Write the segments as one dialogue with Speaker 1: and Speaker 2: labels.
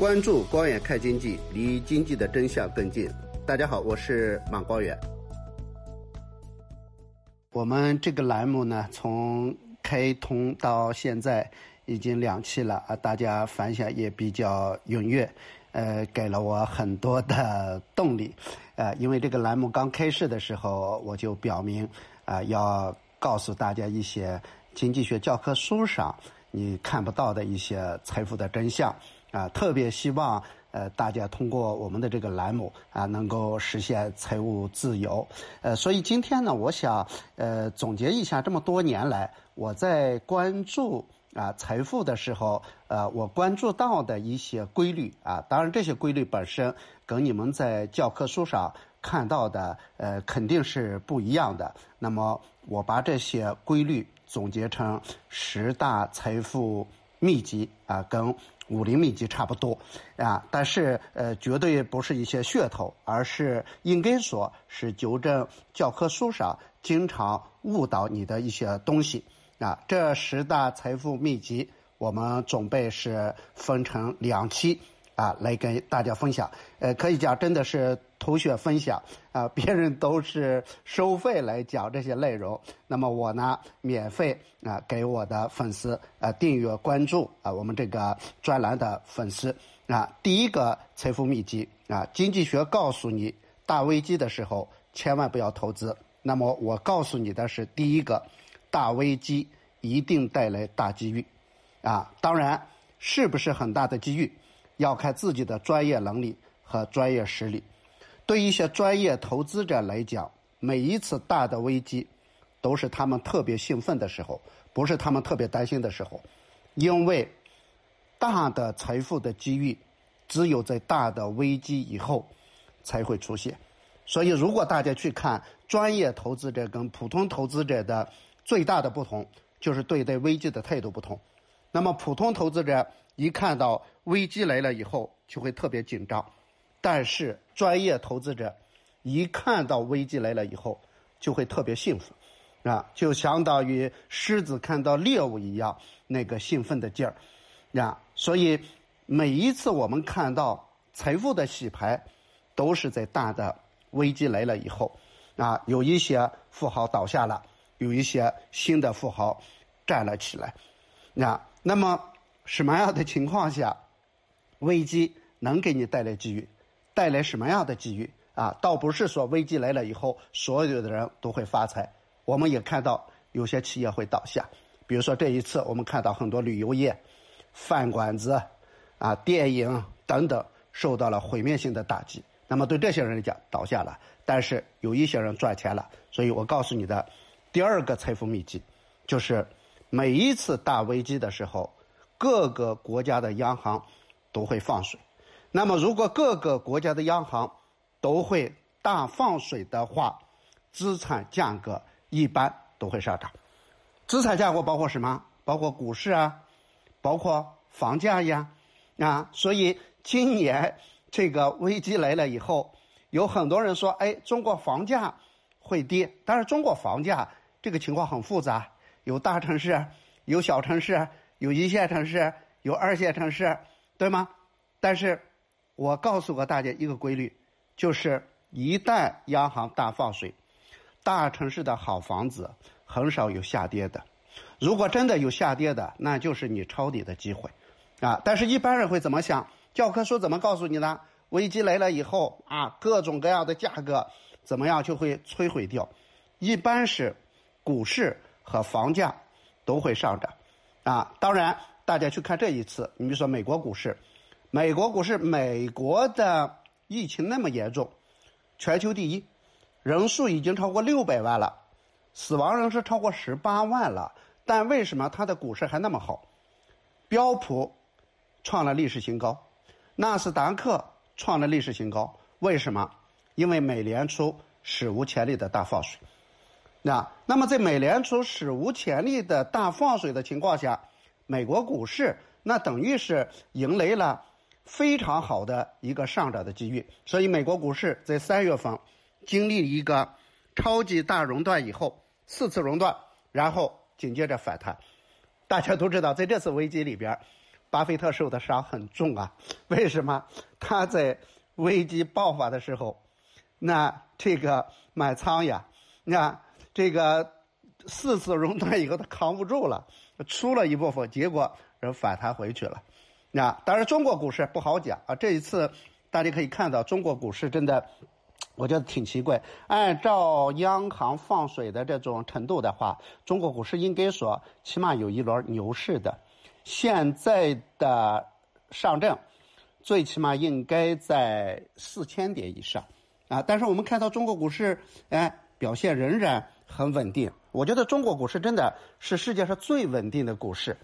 Speaker 1: 关注光远看经济，离经济的真相更近。大家好，我是马光远。我们这个栏目呢，从开通到现在已经两期了啊，大家反响也比较踊跃，呃，给了我很多的动力。呃，因为这个栏目刚开始的时候，我就表明啊，要告诉大家一些经济学教科书上你看不到的一些财富的真相。啊，特别希望呃大家通过我们的这个栏目啊，能够实现财务自由。呃，所以今天呢，我想呃总结一下这么多年来我在关注啊财富的时候，呃，我关注到的一些规律啊。当然，这些规律本身跟你们在教科书上看到的呃肯定是不一样的。那么，我把这些规律总结成十大财富秘籍啊，跟。武林秘籍差不多，啊，但是呃，绝对不是一些噱头，而是应该说是纠正教科书上经常误导你的一些东西，啊，这十大财富秘籍，我们准备是分成两期。啊，来跟大家分享，呃，可以讲真的是同学分享啊，别人都是收费来讲这些内容，那么我呢，免费啊，给我的粉丝啊订阅关注啊，我们这个专栏的粉丝啊，第一个财富秘籍啊，经济学告诉你，大危机的时候千万不要投资。那么我告诉你的是，第一个，大危机一定带来大机遇，啊，当然是不是很大的机遇？要看自己的专业能力和专业实力。对一些专业投资者来讲，每一次大的危机都是他们特别兴奋的时候，不是他们特别担心的时候。因为大的财富的机遇只有在大的危机以后才会出现。所以，如果大家去看专业投资者跟普通投资者的最大的不同，就是对待危机的态度不同。那么，普通投资者。一看到危机来了以后，就会特别紧张；但是专业投资者一看到危机来了以后，就会特别兴奋，啊，就相当于狮子看到猎物一样，那个兴奋的劲儿，啊，所以每一次我们看到财富的洗牌，都是在大的危机来了以后，啊，有一些富豪倒下了，有一些新的富豪站了起来，啊，那么。什么样的情况下，危机能给你带来机遇？带来什么样的机遇啊？倒不是说危机来了以后，所有的人都会发财。我们也看到有些企业会倒下，比如说这一次，我们看到很多旅游业、饭馆子、啊电影等等受到了毁灭性的打击。那么对这些人来讲，倒下了，但是有一些人赚钱了。所以我告诉你的第二个财富秘籍，就是每一次大危机的时候。各个国家的央行都会放水，那么如果各个国家的央行都会大放水的话，资产价格一般都会上涨。资产价格包括什么？包括股市啊，包括房价呀，啊，所以今年这个危机来了以后，有很多人说，哎，中国房价会跌。但是中国房价这个情况很复杂，有大城市，有小城市。有一线城市，有二线城市，对吗？但是，我告诉过大家一个规律，就是一旦央行大放水，大城市的好房子很少有下跌的。如果真的有下跌的，那就是你抄底的机会，啊！但是一般人会怎么想？教科书怎么告诉你呢？危机来了以后啊，各种各样的价格怎么样就会摧毁掉？一般是股市和房价都会上涨。啊，当然，大家去看这一次，你比如说美国股市，美国股市，美国的疫情那么严重，全球第一，人数已经超过六百万了，死亡人数超过十八万了，但为什么它的股市还那么好？标普创了历史新高，纳斯达克创了历史新高，为什么？因为美联储史无前例的大放水。那那么在美联储史无前例的大放水的情况下，美国股市那等于是迎来了非常好的一个上涨的机遇。所以美国股市在三月份经历一个超级大熔断以后，四次熔断，然后紧接着反弹。大家都知道，在这次危机里边，巴菲特受的伤很重啊。为什么？他在危机爆发的时候，那这个满仓呀，那这个四次熔断以后他扛不住了，出了一部分，结果人反弹回去了。那当然，中国股市不好讲啊。这一次大家可以看到，中国股市真的。我觉得挺奇怪，按照央行放水的这种程度的话，中国股市应该说起码有一轮牛市的。现在的上证，最起码应该在四千点以上，啊，但是我们看到中国股市，哎，表现仍然很稳定。我觉得中国股市真的是世界上最稳定的股市。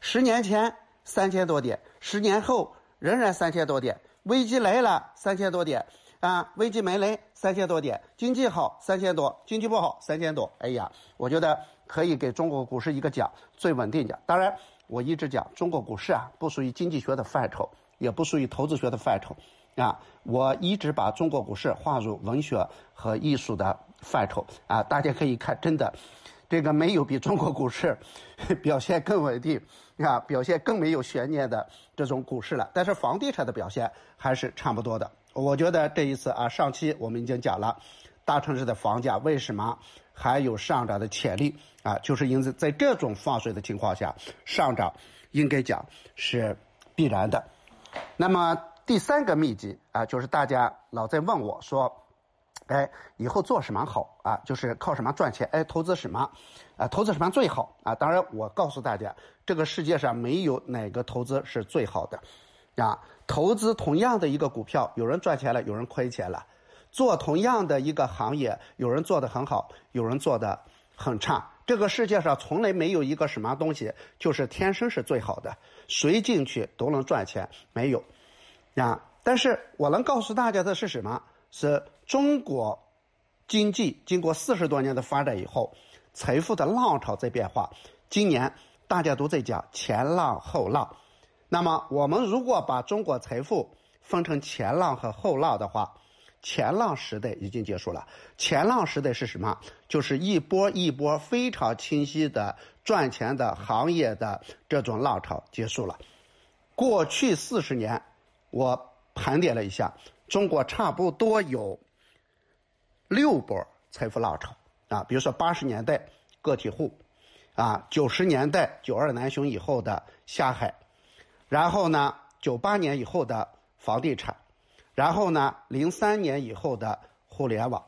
Speaker 1: 十年前三千多点，十年后仍然三千多点，危机来了三千多点。啊，危机没来，三千多点，经济好三千多，经济不好三千多。哎呀，我觉得可以给中国股市一个奖，最稳定奖。当然，我一直讲中国股市啊，不属于经济学的范畴，也不属于投资学的范畴，啊，我一直把中国股市划入文学和艺术的范畴。啊，大家可以看，真的，这个没有比中国股市 表现更稳定，啊，表现更没有悬念的这种股市了。但是房地产的表现还是差不多的。我觉得这一次啊，上期我们已经讲了，大城市的房价为什么还有上涨的潜力啊？就是因此在这种放水的情况下，上涨应该讲是必然的。那么第三个秘籍啊，就是大家老在问我说，哎，以后做什么好啊？就是靠什么赚钱？哎，投资什么？啊，投资什么最好啊？当然，我告诉大家，这个世界上没有哪个投资是最好的。啊，投资同样的一个股票，有人赚钱了，有人亏钱了；做同样的一个行业，有人做得很好，有人做得很差。这个世界上从来没有一个什么东西就是天生是最好的，谁进去都能赚钱，没有。啊，但是我能告诉大家的是什么？是中国经济经过四十多年的发展以后，财富的浪潮在变化。今年大家都在讲前浪后浪。那么，我们如果把中国财富分成前浪和后浪的话，前浪时代已经结束了。前浪时代是什么？就是一波一波非常清晰的赚钱的行业的这种浪潮结束了。过去四十年，我盘点了一下，中国差不多有六波财富浪潮啊。比如说八十年代个体户，啊，九十年代九二南巡以后的下海。然后呢，九八年以后的房地产，然后呢，零三年以后的互联网，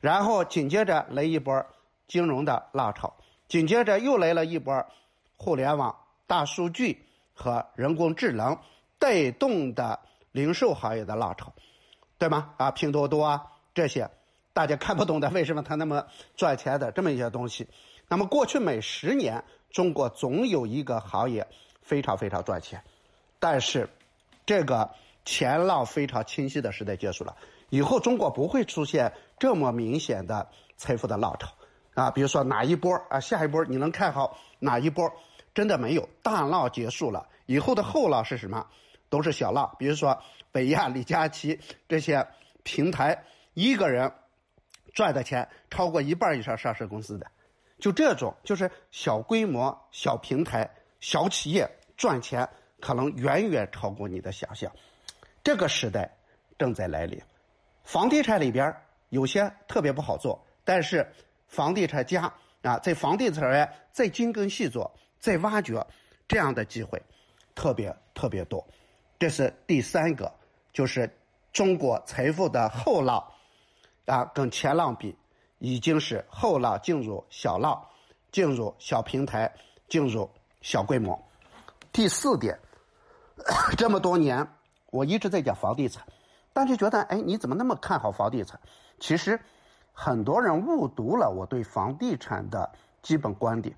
Speaker 1: 然后紧接着来一波金融的浪潮，紧接着又来了一波互联网、大数据和人工智能带动的零售行业的浪潮，对吗？啊，拼多多啊这些大家看不懂的，为什么它那么赚钱的这么一些东西？那么过去每十年，中国总有一个行业非常非常赚钱。但是，这个前浪非常清晰的时代结束了，以后中国不会出现这么明显的财富的浪潮，啊，比如说哪一波啊，下一波你能看好哪一波？真的没有，大浪结束了，以后的后浪是什么？都是小浪，比如说北亚、李佳琦这些平台，一个人赚的钱超过一半以上上市公司的，就这种就是小规模、小平台、小企业赚钱。可能远远超过你的想象，这个时代正在来临。房地产里边有些特别不好做，但是房地产家啊，在房地产业再精耕细作、再挖掘这样的机会，特别特别多。这是第三个，就是中国财富的后浪啊，跟前浪比，已经是后浪进入小浪，进入小平台，进入小规模。第四点。这么多年，我一直在讲房地产，但是觉得，哎，你怎么那么看好房地产？其实，很多人误读了我对房地产的基本观点。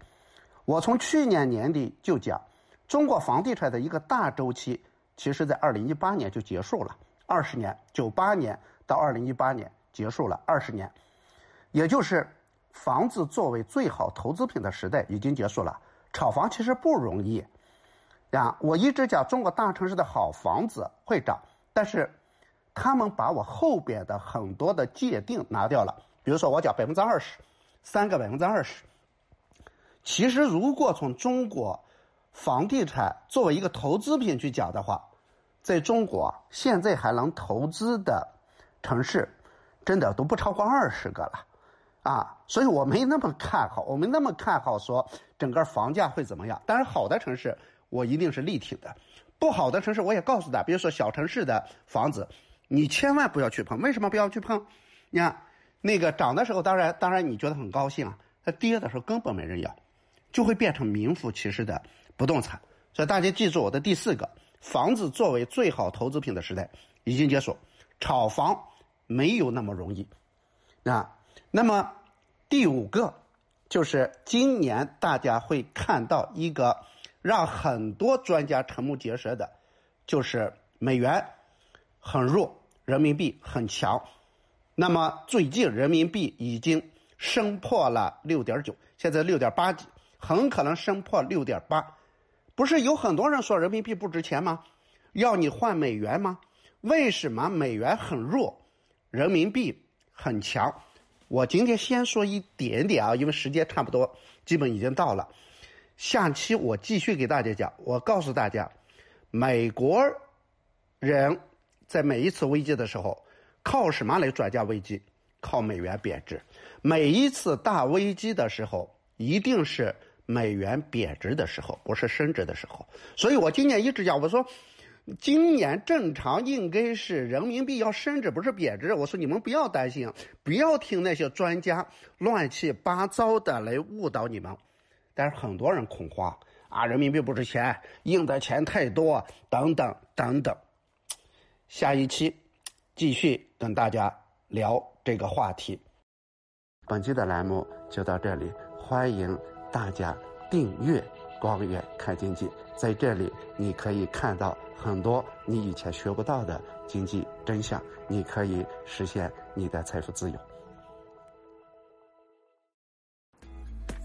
Speaker 1: 我从去年年底就讲，中国房地产的一个大周期，其实在二零一八年就结束了，二十年，九八年到二零一八年结束了二十年，也就是房子作为最好投资品的时代已经结束了。炒房其实不容易。啊，我一直讲中国大城市的好房子会涨，但是他们把我后边的很多的界定拿掉了。比如说，我讲百分之二十，三个百分之二十。其实，如果从中国房地产作为一个投资品去讲的话，在中国现在还能投资的城市，真的都不超过二十个了，啊，所以我没那么看好，我没那么看好说整个房价会怎么样。但是好的城市，我一定是力挺的；不好的城市，我也告诉他，比如说小城市的房子，你千万不要去碰。为什么不要去碰？你看那个涨的时候，当然当然你觉得很高兴啊，它跌的时候根本没人要，就会变成名副其实的。不动产，所以大家记住我的第四个，房子作为最好投资品的时代已经结束，炒房没有那么容易，啊，那么第五个就是今年大家会看到一个让很多专家瞠目结舌的，就是美元很弱，人民币很强，那么最近人民币已经升破了六点九，现在六点八几，很可能升破六点八。不是有很多人说人民币不值钱吗？要你换美元吗？为什么美元很弱，人民币很强？我今天先说一点点啊，因为时间差不多，基本已经到了。下期我继续给大家讲。我告诉大家，美国人在每一次危机的时候，靠什么来转嫁危机？靠美元贬值。每一次大危机的时候，一定是。美元贬值的时候，不是升值的时候，所以我今年一直讲，我说，今年正常应该是人民币要升值，不是贬值。我说你们不要担心，不要听那些专家乱七八糟的来误导你们。但是很多人恐慌啊，人民币不值钱，印的钱太多，等等等等。下一期继续跟大家聊这个话题。本期的栏目就到这里，欢迎。大家订阅“光远看经济”，在这里你可以看到很多你以前学不到的经济真相，你可以实现你的财富自由。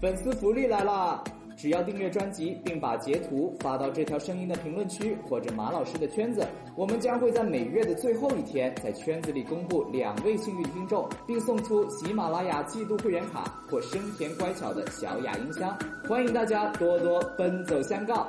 Speaker 2: 粉丝福利来了！只要订阅专辑，并把截图发到这条声音的评论区或者马老师的圈子，我们将会在每月的最后一天在圈子里公布两位幸运听众，并送出喜马拉雅季度会员卡或生田乖巧的小雅音箱。欢迎大家多多奔走相告。